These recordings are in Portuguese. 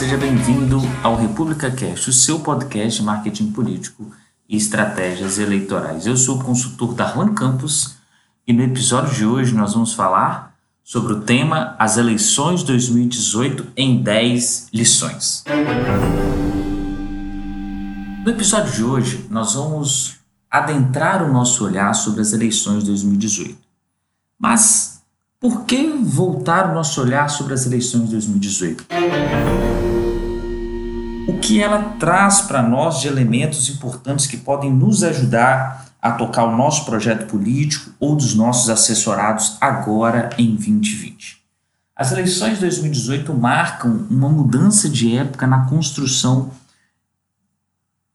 Seja bem-vindo ao República Cast, o seu podcast de marketing político e estratégias eleitorais. Eu sou o consultor Darlan Campos e no episódio de hoje nós vamos falar sobre o tema As eleições 2018 em 10 lições. No episódio de hoje nós vamos adentrar o nosso olhar sobre as eleições 2018. Mas por que voltar o nosso olhar sobre as eleições de 2018? Que ela traz para nós de elementos importantes que podem nos ajudar a tocar o nosso projeto político ou dos nossos assessorados agora em 2020? As eleições de 2018 marcam uma mudança de época na construção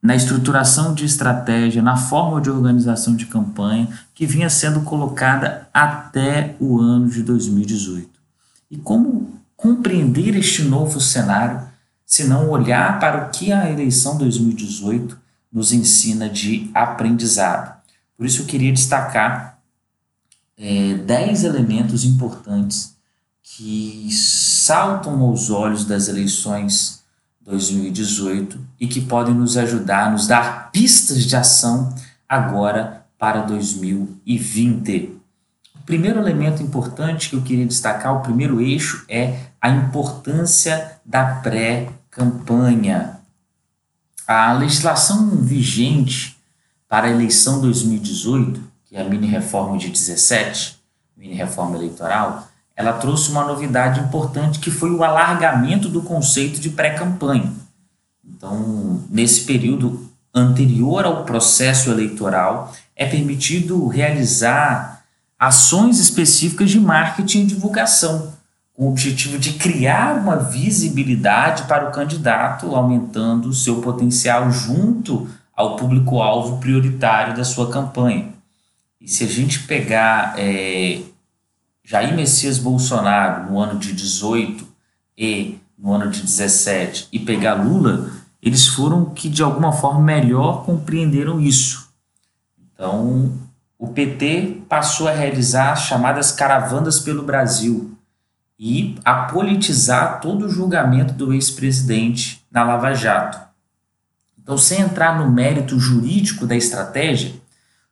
na estruturação de estratégia, na forma de organização de campanha que vinha sendo colocada até o ano de 2018. E como compreender este novo cenário se não olhar para o que a eleição 2018 nos ensina de aprendizado? Por isso eu queria destacar é, 10 elementos importantes que saltam aos olhos das eleições 2018 e que podem nos ajudar, nos dar pistas de ação agora para 2020. Primeiro elemento importante que eu queria destacar, o primeiro eixo, é a importância da pré-campanha. A legislação vigente para a eleição 2018, que é a mini reforma de 17, mini reforma eleitoral, ela trouxe uma novidade importante que foi o alargamento do conceito de pré-campanha. Então, nesse período anterior ao processo eleitoral, é permitido realizar ações específicas de marketing e divulgação, com o objetivo de criar uma visibilidade para o candidato, aumentando o seu potencial junto ao público-alvo prioritário da sua campanha. E se a gente pegar é, Jair Messias Bolsonaro no ano de 18 e no ano de 17 e pegar Lula, eles foram que de alguma forma melhor compreenderam isso. Então, o PT passou a realizar as chamadas caravanas pelo Brasil e a politizar todo o julgamento do ex-presidente na Lava Jato. Então, sem entrar no mérito jurídico da estratégia,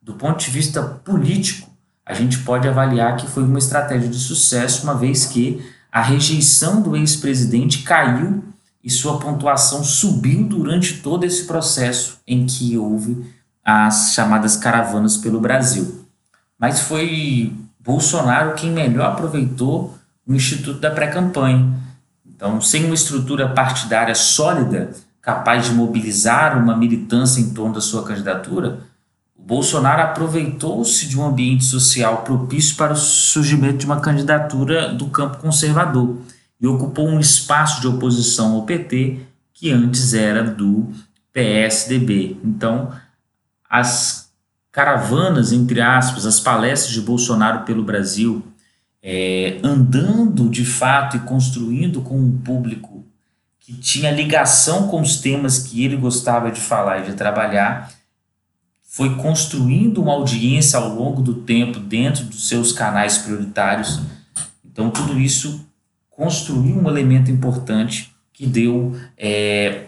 do ponto de vista político, a gente pode avaliar que foi uma estratégia de sucesso, uma vez que a rejeição do ex-presidente caiu e sua pontuação subiu durante todo esse processo em que houve as chamadas caravanas pelo Brasil. Mas foi Bolsonaro quem melhor aproveitou o Instituto da Pré-Campanha. Então, sem uma estrutura partidária sólida, capaz de mobilizar uma militância em torno da sua candidatura, Bolsonaro aproveitou-se de um ambiente social propício para o surgimento de uma candidatura do campo conservador e ocupou um espaço de oposição ao PT que antes era do PSDB. Então, as caravanas, entre aspas, as palestras de Bolsonaro pelo Brasil, é, andando de fato e construindo com um público que tinha ligação com os temas que ele gostava de falar e de trabalhar, foi construindo uma audiência ao longo do tempo dentro dos seus canais prioritários. Então, tudo isso construiu um elemento importante que deu é,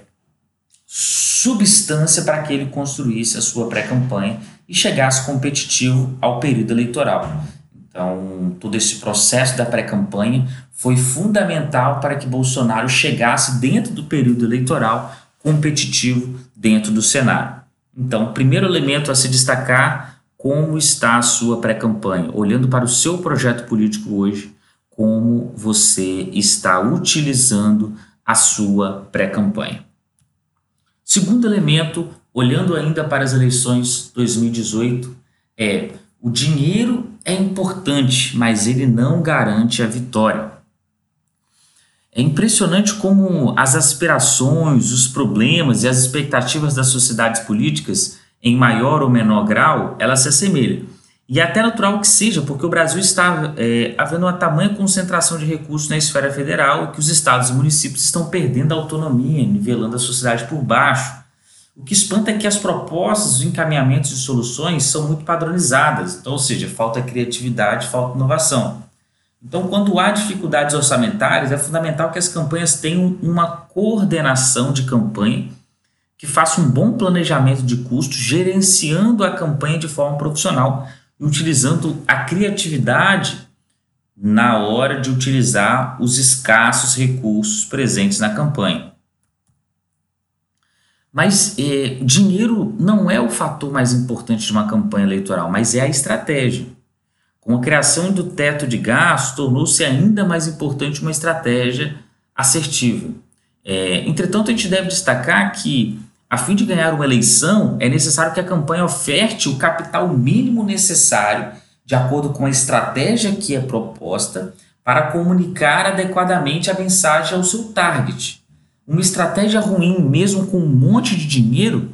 substância para que ele construísse a sua pré-campanha e chegasse competitivo ao período eleitoral. Então, todo esse processo da pré-campanha foi fundamental para que Bolsonaro chegasse dentro do período eleitoral competitivo dentro do cenário. Então, primeiro elemento a se destacar, como está a sua pré-campanha? Olhando para o seu projeto político hoje, como você está utilizando a sua pré-campanha. Segundo elemento, olhando ainda para as eleições 2018, é o dinheiro é importante, mas ele não garante a vitória. É impressionante como as aspirações, os problemas e as expectativas das sociedades políticas, em maior ou menor grau, elas se assemelham. E é até natural que seja, porque o Brasil está é, havendo uma tamanha concentração de recursos na esfera federal e que os estados e municípios estão perdendo a autonomia, nivelando a sociedade por baixo. O que espanta é que as propostas, os encaminhamentos de soluções são muito padronizadas, então, ou seja, falta criatividade, falta inovação. Então, quando há dificuldades orçamentárias, é fundamental que as campanhas tenham uma coordenação de campanha que faça um bom planejamento de custos, gerenciando a campanha de forma profissional e utilizando a criatividade na hora de utilizar os escassos recursos presentes na campanha. Mas é, dinheiro não é o fator mais importante de uma campanha eleitoral, mas é a estratégia. Com a criação do teto de gastos, tornou-se ainda mais importante uma estratégia assertiva. É, entretanto, a gente deve destacar que, a fim de ganhar uma eleição, é necessário que a campanha oferte o capital mínimo necessário de acordo com a estratégia que é proposta para comunicar adequadamente a mensagem ao seu target. Uma estratégia ruim, mesmo com um monte de dinheiro,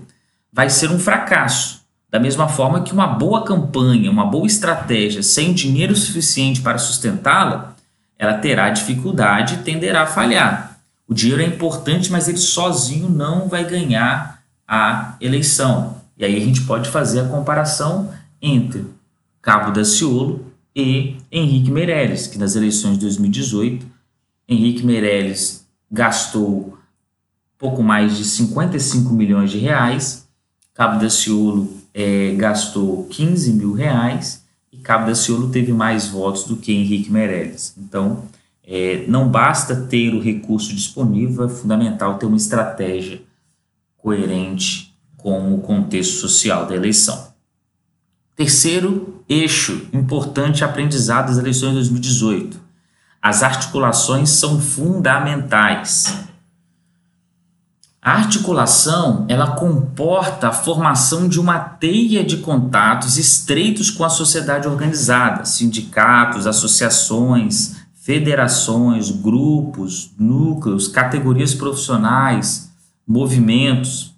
vai ser um fracasso. Da mesma forma que uma boa campanha, uma boa estratégia sem dinheiro suficiente para sustentá-la, ela terá dificuldade e tenderá a falhar. O dinheiro é importante, mas ele sozinho não vai ganhar a eleição. E aí a gente pode fazer a comparação entre Cabo Daciolo e Henrique Meirelles, que nas eleições de 2018, Henrique Meirelles gastou pouco mais de 55 milhões de reais, Cabo Daciolo é, gastou 15 mil reais e Cabo Daciolo teve mais votos do que Henrique Meirelles. Então, é, não basta ter o recurso disponível, é fundamental ter uma estratégia coerente com o contexto social da eleição. Terceiro eixo importante aprendizado das eleições de 2018. As articulações são fundamentais. A articulação, ela comporta a formação de uma teia de contatos estreitos com a sociedade organizada, sindicatos, associações, federações, grupos, núcleos, categorias profissionais, movimentos.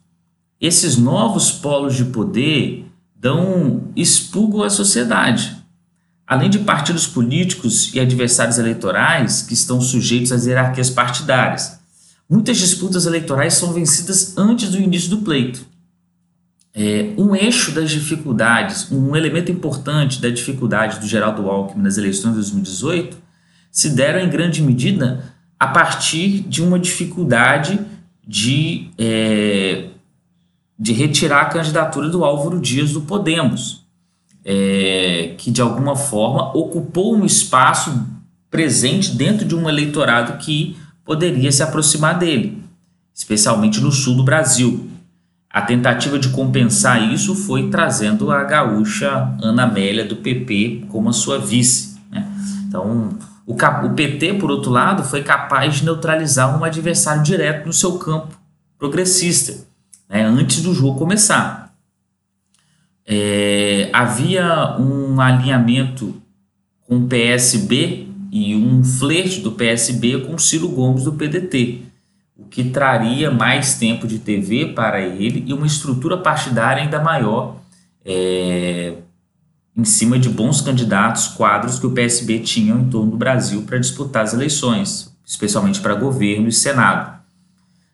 Esses novos polos de poder dão expurgo à sociedade. Além de partidos políticos e adversários eleitorais que estão sujeitos às hierarquias partidárias, muitas disputas eleitorais são vencidas antes do início do pleito. É, um eixo das dificuldades, um elemento importante da dificuldade do Geraldo Alckmin nas eleições de 2018 se deram em grande medida a partir de uma dificuldade de é, de retirar a candidatura do Álvaro Dias do Podemos, é, que de alguma forma ocupou um espaço presente dentro de um eleitorado que poderia se aproximar dele, especialmente no sul do Brasil. A tentativa de compensar isso foi trazendo a gaúcha Ana Amélia do PP como a sua vice. Né? Então, o, o PT, por outro lado, foi capaz de neutralizar um adversário direto no seu campo progressista né, antes do jogo começar. É, havia um alinhamento com o PSB e um flerte do PSB com Ciro Gomes do PDT, o que traria mais tempo de TV para ele e uma estrutura partidária ainda maior é, em cima de bons candidatos, quadros que o PSB tinha em torno do Brasil para disputar as eleições, especialmente para governo e Senado.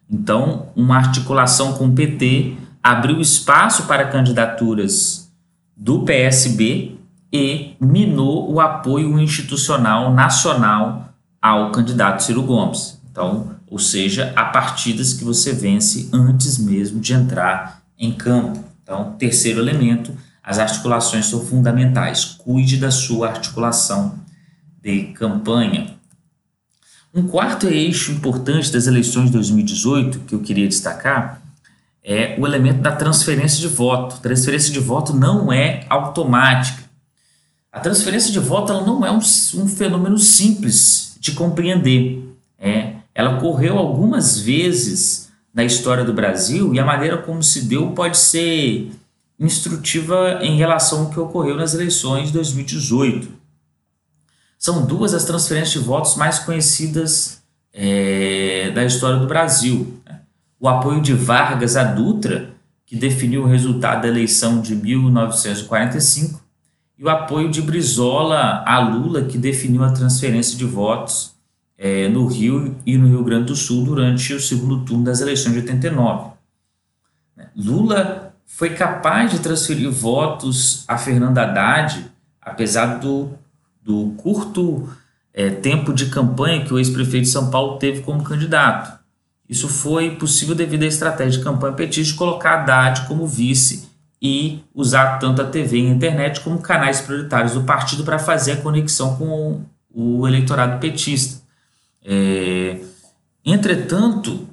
Então, uma articulação com o PT abriu espaço para candidaturas do PSB e minou o apoio institucional nacional ao candidato Ciro Gomes. Então, ou seja, há partidas que você vence antes mesmo de entrar em campo. Então, terceiro elemento, as articulações são fundamentais. Cuide da sua articulação de campanha. Um quarto eixo importante das eleições de 2018 que eu queria destacar é o elemento da transferência de voto. Transferência de voto não é automática. A transferência de voto ela não é um, um fenômeno simples de compreender. É, ela ocorreu algumas vezes na história do Brasil e a maneira como se deu pode ser instrutiva em relação ao que ocorreu nas eleições de 2018. São duas as transferências de votos mais conhecidas é, da história do Brasil. Né? O apoio de Vargas a Dutra, que definiu o resultado da eleição de 1945, e o apoio de Brizola a Lula, que definiu a transferência de votos é, no Rio e no Rio Grande do Sul durante o segundo turno das eleições de 89. Lula foi capaz de transferir votos a Fernando Haddad, apesar do do curto é, tempo de campanha que o ex-prefeito de São Paulo teve como candidato. Isso foi possível devido à estratégia de campanha petista de colocar Haddad como vice e usar tanto a TV e a internet como canais prioritários do partido para fazer a conexão com o eleitorado petista. É, entretanto,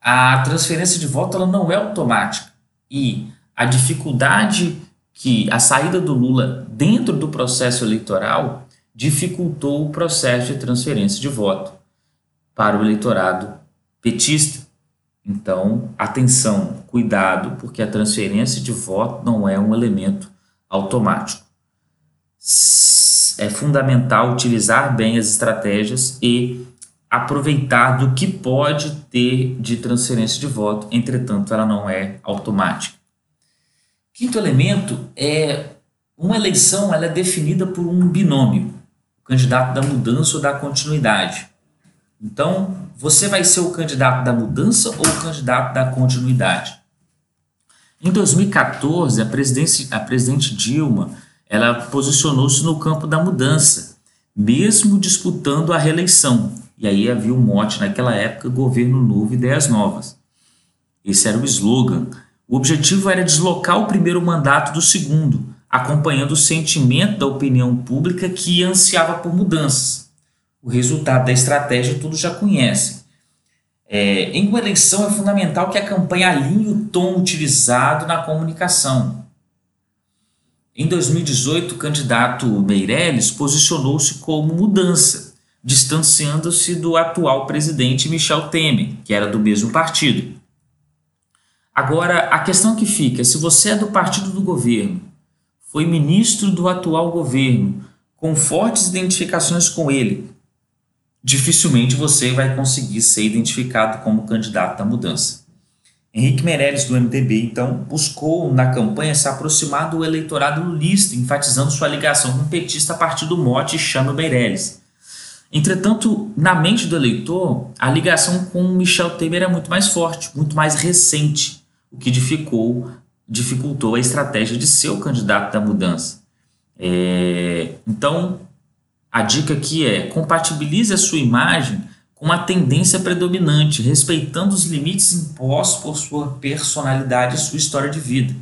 a transferência de voto ela não é automática e a dificuldade que a saída do Lula dentro do processo eleitoral dificultou o processo de transferência de voto para o eleitorado petista. Então, atenção, cuidado, porque a transferência de voto não é um elemento automático. É fundamental utilizar bem as estratégias e aproveitar do que pode ter de transferência de voto, entretanto, ela não é automática. Quinto elemento é uma eleição ela é definida por um binômio, o candidato da mudança ou da continuidade. Então, você vai ser o candidato da mudança ou o candidato da continuidade? Em 2014, a, a presidente Dilma ela posicionou-se no campo da mudança, mesmo disputando a reeleição. E aí havia um mote naquela época: governo novo, ideias novas. Esse era o slogan. O objetivo era deslocar o primeiro mandato do segundo, acompanhando o sentimento da opinião pública que ansiava por mudanças o resultado da estratégia todos já conhecem. É, em uma eleição é fundamental que a campanha alinhe o tom utilizado na comunicação. Em 2018, o candidato Meirelles posicionou-se como mudança, distanciando-se do atual presidente Michel Temer, que era do mesmo partido. Agora, a questão que fica: se você é do partido do governo, foi ministro do atual governo, com fortes identificações com ele, dificilmente você vai conseguir ser identificado como candidato à mudança. Henrique Meirelles, do MDB, então, buscou na campanha se aproximar do eleitorado lulista, enfatizando sua ligação com o petista a partir do mote Chama Meirelles. Entretanto, na mente do eleitor, a ligação com Michel Temer é muito mais forte, muito mais recente, o que dificultou, dificultou a estratégia de ser o candidato da mudança. É, então, a dica aqui é compatibilize a sua imagem com uma tendência predominante, respeitando os limites impostos por sua personalidade e sua história de vida.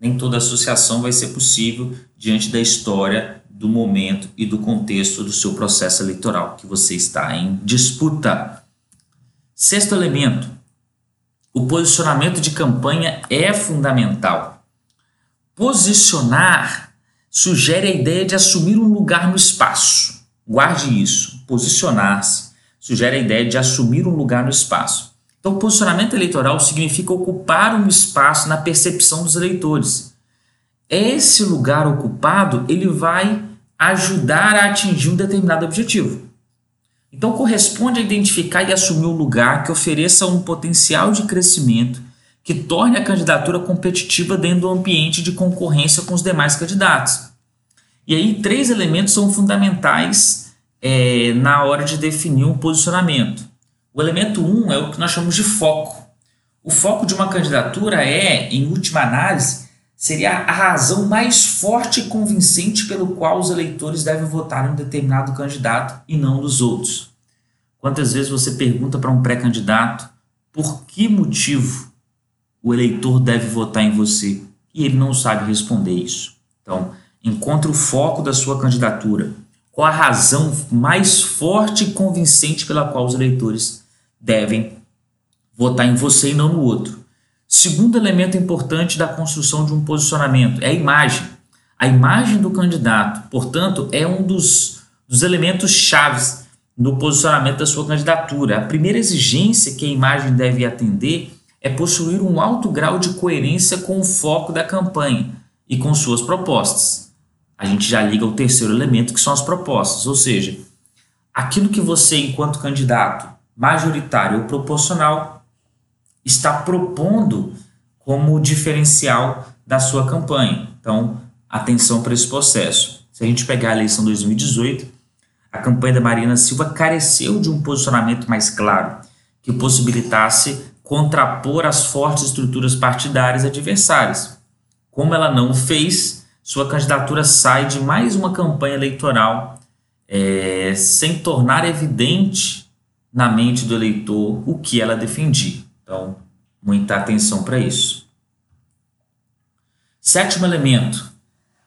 Nem toda associação vai ser possível diante da história, do momento e do contexto do seu processo eleitoral que você está em disputa. Sexto elemento: o posicionamento de campanha é fundamental. Posicionar sugere a ideia de assumir um lugar no espaço Guarde isso. Posicionar-se sugere a ideia de assumir um lugar no espaço. Então, posicionamento eleitoral significa ocupar um espaço na percepção dos eleitores. Esse lugar ocupado ele vai ajudar a atingir um determinado objetivo. Então, corresponde a identificar e assumir um lugar que ofereça um potencial de crescimento que torne a candidatura competitiva dentro do ambiente de concorrência com os demais candidatos. E aí, três elementos são fundamentais é, na hora de definir um posicionamento. O elemento um é o que nós chamamos de foco. O foco de uma candidatura é, em última análise, seria a razão mais forte e convincente pelo qual os eleitores devem votar em um determinado candidato e não nos outros. Quantas vezes você pergunta para um pré-candidato por que motivo o eleitor deve votar em você e ele não sabe responder isso? Então, Encontre o foco da sua candidatura. Qual a razão mais forte e convincente pela qual os eleitores devem votar em você e não no outro? Segundo elemento importante da construção de um posicionamento é a imagem. A imagem do candidato, portanto, é um dos, dos elementos chaves no posicionamento da sua candidatura. A primeira exigência que a imagem deve atender é possuir um alto grau de coerência com o foco da campanha e com suas propostas a gente já liga o terceiro elemento, que são as propostas, ou seja, aquilo que você, enquanto candidato majoritário ou proporcional, está propondo como diferencial da sua campanha. Então, atenção para esse processo. Se a gente pegar a eleição 2018, a campanha da Marina Silva careceu de um posicionamento mais claro, que possibilitasse contrapor as fortes estruturas partidárias adversárias. Como ela não fez, sua candidatura sai de mais uma campanha eleitoral é, sem tornar evidente na mente do eleitor o que ela defendia. Então, muita atenção para isso. Sétimo elemento: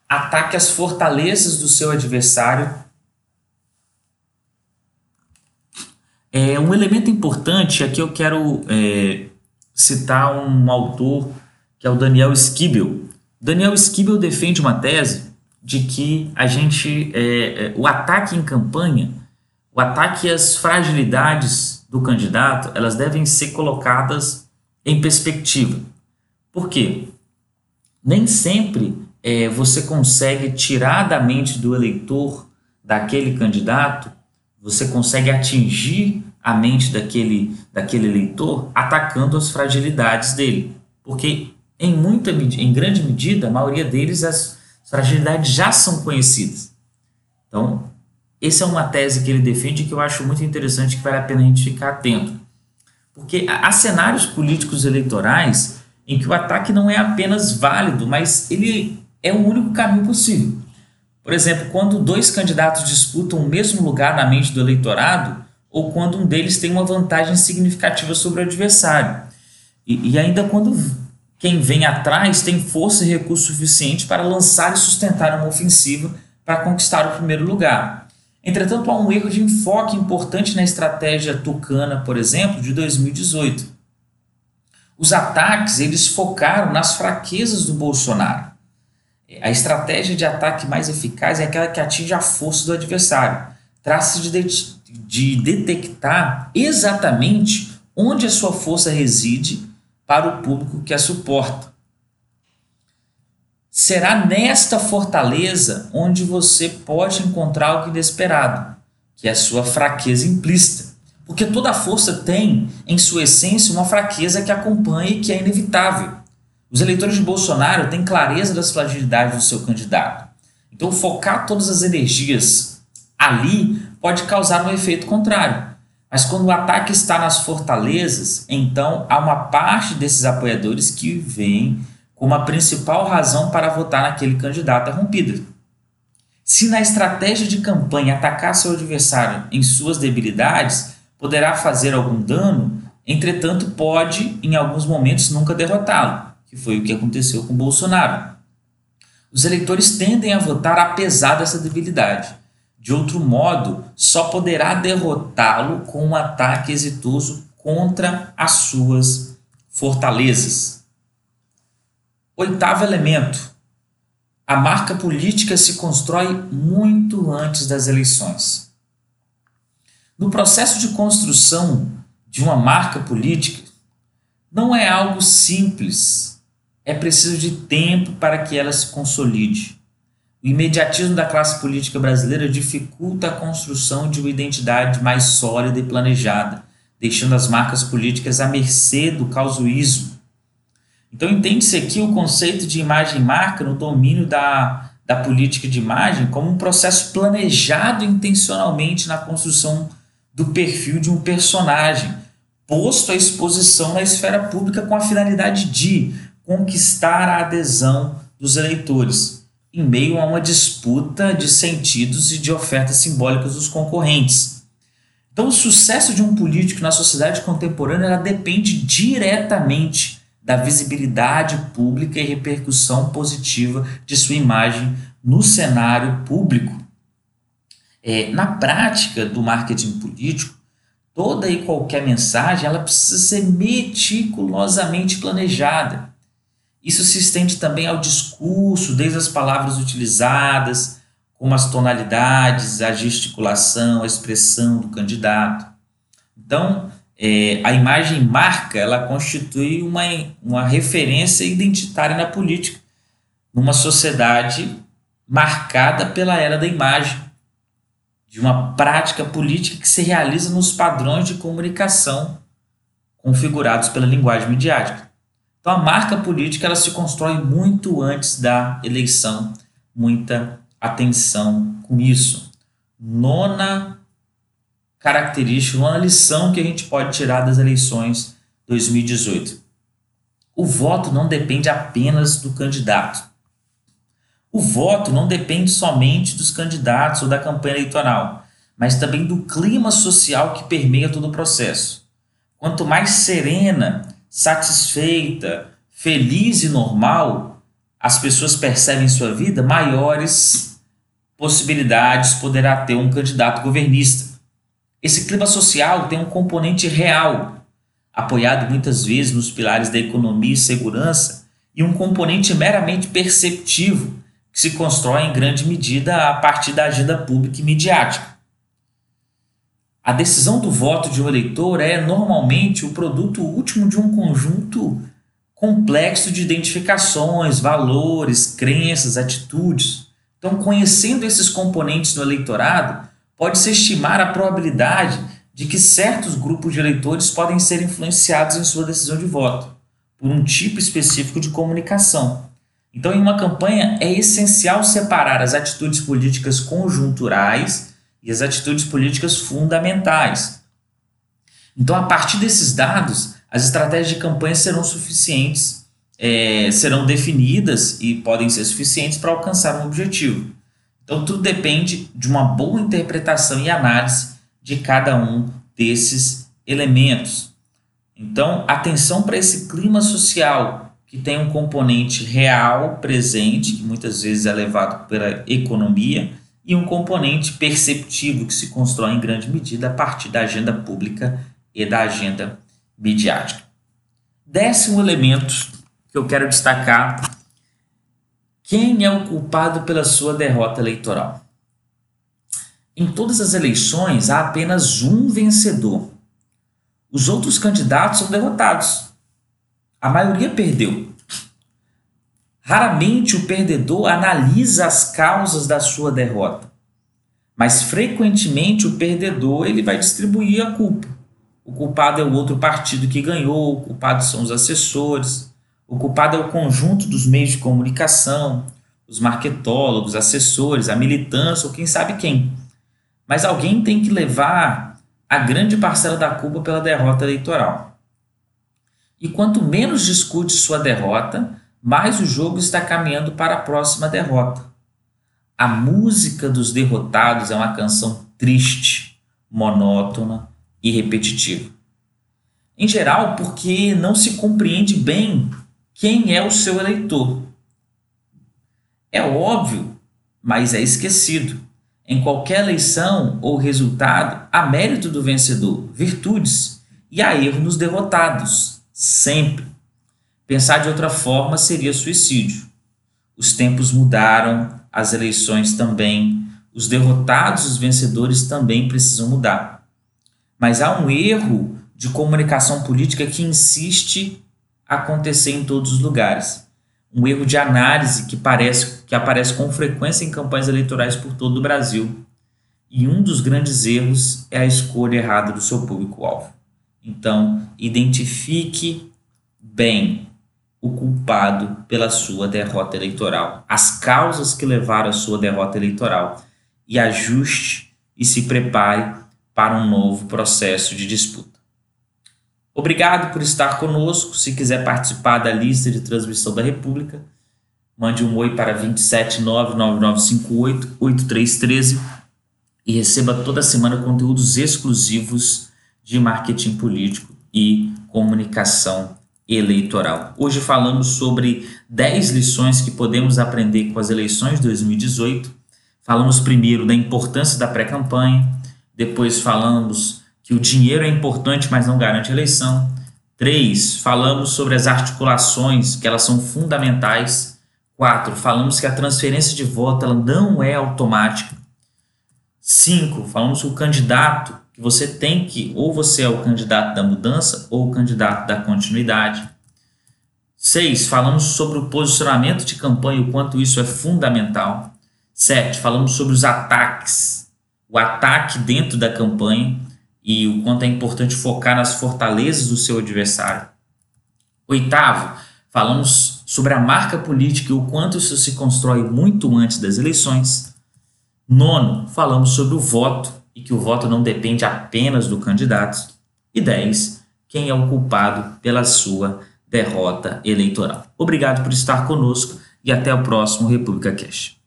ataque as fortalezas do seu adversário. É um elemento importante aqui eu quero é, citar um autor que é o Daniel Skibel. Daniel Skibel defende uma tese de que a gente é, é, o ataque em campanha, o ataque às fragilidades do candidato, elas devem ser colocadas em perspectiva. Por quê? Nem sempre é, você consegue tirar da mente do eleitor daquele candidato, você consegue atingir a mente daquele, daquele eleitor atacando as fragilidades dele. Porque em muita em grande medida, a maioria deles as fragilidades já são conhecidas. Então, essa é uma tese que ele defende que eu acho muito interessante que vale a pena a gente ficar atento. Porque há cenários políticos eleitorais em que o ataque não é apenas válido, mas ele é o único caminho possível. Por exemplo, quando dois candidatos disputam o mesmo lugar na mente do eleitorado, ou quando um deles tem uma vantagem significativa sobre o adversário. E, e ainda quando quem vem atrás tem força e recurso suficiente para lançar e sustentar uma ofensiva para conquistar o primeiro lugar. Entretanto, há um erro de enfoque importante na estratégia tucana, por exemplo, de 2018. Os ataques eles focaram nas fraquezas do Bolsonaro. A estratégia de ataque mais eficaz é aquela que atinge a força do adversário. Trata-se de, de, de detectar exatamente onde a sua força reside para o público que a suporta. Será nesta fortaleza onde você pode encontrar algo inesperado, que é a sua fraqueza implícita. Porque toda força tem, em sua essência, uma fraqueza que acompanha e que é inevitável. Os eleitores de Bolsonaro têm clareza das fragilidades do seu candidato. Então, focar todas as energias ali pode causar um efeito contrário. Mas quando o ataque está nas fortalezas, então há uma parte desses apoiadores que vem como a principal razão para votar naquele candidato rompido. Se na estratégia de campanha atacar seu adversário em suas debilidades, poderá fazer algum dano, entretanto pode, em alguns momentos, nunca derrotá-lo, que foi o que aconteceu com Bolsonaro. Os eleitores tendem a votar apesar dessa debilidade. De outro modo, só poderá derrotá-lo com um ataque exitoso contra as suas fortalezas. Oitavo elemento: a marca política se constrói muito antes das eleições. No processo de construção de uma marca política, não é algo simples, é preciso de tempo para que ela se consolide. O imediatismo da classe política brasileira dificulta a construção de uma identidade mais sólida e planejada, deixando as marcas políticas à mercê do causuísmo. Então, entende-se aqui o conceito de imagem marca no domínio da, da política de imagem como um processo planejado intencionalmente na construção do perfil de um personagem, posto à exposição na esfera pública com a finalidade de conquistar a adesão dos eleitores em meio a uma disputa de sentidos e de ofertas simbólicas dos concorrentes. Então, o sucesso de um político na sociedade contemporânea depende diretamente da visibilidade pública e repercussão positiva de sua imagem no cenário público. É, na prática do marketing político, toda e qualquer mensagem ela precisa ser meticulosamente planejada isso se estende também ao discurso, desde as palavras utilizadas, como as tonalidades, a gesticulação, a expressão do candidato. Então, é, a imagem marca, ela constitui uma, uma referência identitária na política, numa sociedade marcada pela era da imagem, de uma prática política que se realiza nos padrões de comunicação configurados pela linguagem midiática. Então a marca política ela se constrói muito antes da eleição. Muita atenção com isso. Nona característica, uma lição que a gente pode tirar das eleições 2018. O voto não depende apenas do candidato. O voto não depende somente dos candidatos ou da campanha eleitoral, mas também do clima social que permeia todo o processo. Quanto mais serena, satisfeita, feliz e normal as pessoas percebem em sua vida, maiores possibilidades poderá ter um candidato governista. Esse clima social tem um componente real, apoiado muitas vezes nos pilares da economia e segurança, e um componente meramente perceptivo, que se constrói em grande medida a partir da agenda pública e midiática. A decisão do voto de um eleitor é normalmente o produto último de um conjunto complexo de identificações, valores, crenças, atitudes. Então, conhecendo esses componentes do eleitorado, pode-se estimar a probabilidade de que certos grupos de eleitores podem ser influenciados em sua decisão de voto por um tipo específico de comunicação. Então, em uma campanha, é essencial separar as atitudes políticas conjunturais e as atitudes políticas fundamentais. Então, a partir desses dados, as estratégias de campanha serão suficientes, é, serão definidas e podem ser suficientes para alcançar um objetivo. Então, tudo depende de uma boa interpretação e análise de cada um desses elementos. Então, atenção para esse clima social que tem um componente real presente, que muitas vezes é levado pela economia, e um componente perceptivo que se constrói em grande medida a partir da agenda pública e da agenda midiática. Décimo elemento que eu quero destacar: quem é o culpado pela sua derrota eleitoral? Em todas as eleições há apenas um vencedor. Os outros candidatos são derrotados. A maioria perdeu. Raramente o perdedor analisa as causas da sua derrota, mas frequentemente o perdedor ele vai distribuir a culpa. O culpado é o outro partido que ganhou, o culpado são os assessores, o culpado é o conjunto dos meios de comunicação, os marketólogos, assessores, a militância ou quem sabe quem. Mas alguém tem que levar a grande parcela da culpa pela derrota eleitoral. E quanto menos discute sua derrota, mais o jogo está caminhando para a próxima derrota. A música dos derrotados é uma canção triste, monótona e repetitiva. Em geral, porque não se compreende bem quem é o seu eleitor. É óbvio, mas é esquecido. Em qualquer eleição ou resultado, há mérito do vencedor, virtudes, e há erro nos derrotados, sempre. Pensar de outra forma seria suicídio. Os tempos mudaram, as eleições também, os derrotados os vencedores também precisam mudar. Mas há um erro de comunicação política que insiste acontecer em todos os lugares. Um erro de análise que, parece, que aparece com frequência em campanhas eleitorais por todo o Brasil. E um dos grandes erros é a escolha errada do seu público-alvo. Então, identifique bem o culpado pela sua derrota eleitoral, as causas que levaram à sua derrota eleitoral e ajuste e se prepare para um novo processo de disputa. Obrigado por estar conosco. Se quiser participar da lista de transmissão da República, mande um oi para 27999588313 e receba toda semana conteúdos exclusivos de marketing político e comunicação eleitoral. Hoje falamos sobre 10 lições que podemos aprender com as eleições de 2018. Falamos primeiro da importância da pré-campanha, depois falamos que o dinheiro é importante, mas não garante eleição. Três, falamos sobre as articulações, que elas são fundamentais. Quatro, falamos que a transferência de voto ela não é automática. Cinco, falamos que o candidato que você tem que, ou você é o candidato da mudança ou o candidato da continuidade. Seis, falamos sobre o posicionamento de campanha, o quanto isso é fundamental. Sete, falamos sobre os ataques, o ataque dentro da campanha e o quanto é importante focar nas fortalezas do seu adversário. Oitavo, falamos sobre a marca política e o quanto isso se constrói muito antes das eleições. Nono, falamos sobre o voto e que o voto não depende apenas do candidato. E 10. Quem é o culpado pela sua derrota eleitoral. Obrigado por estar conosco e até o próximo República Cash.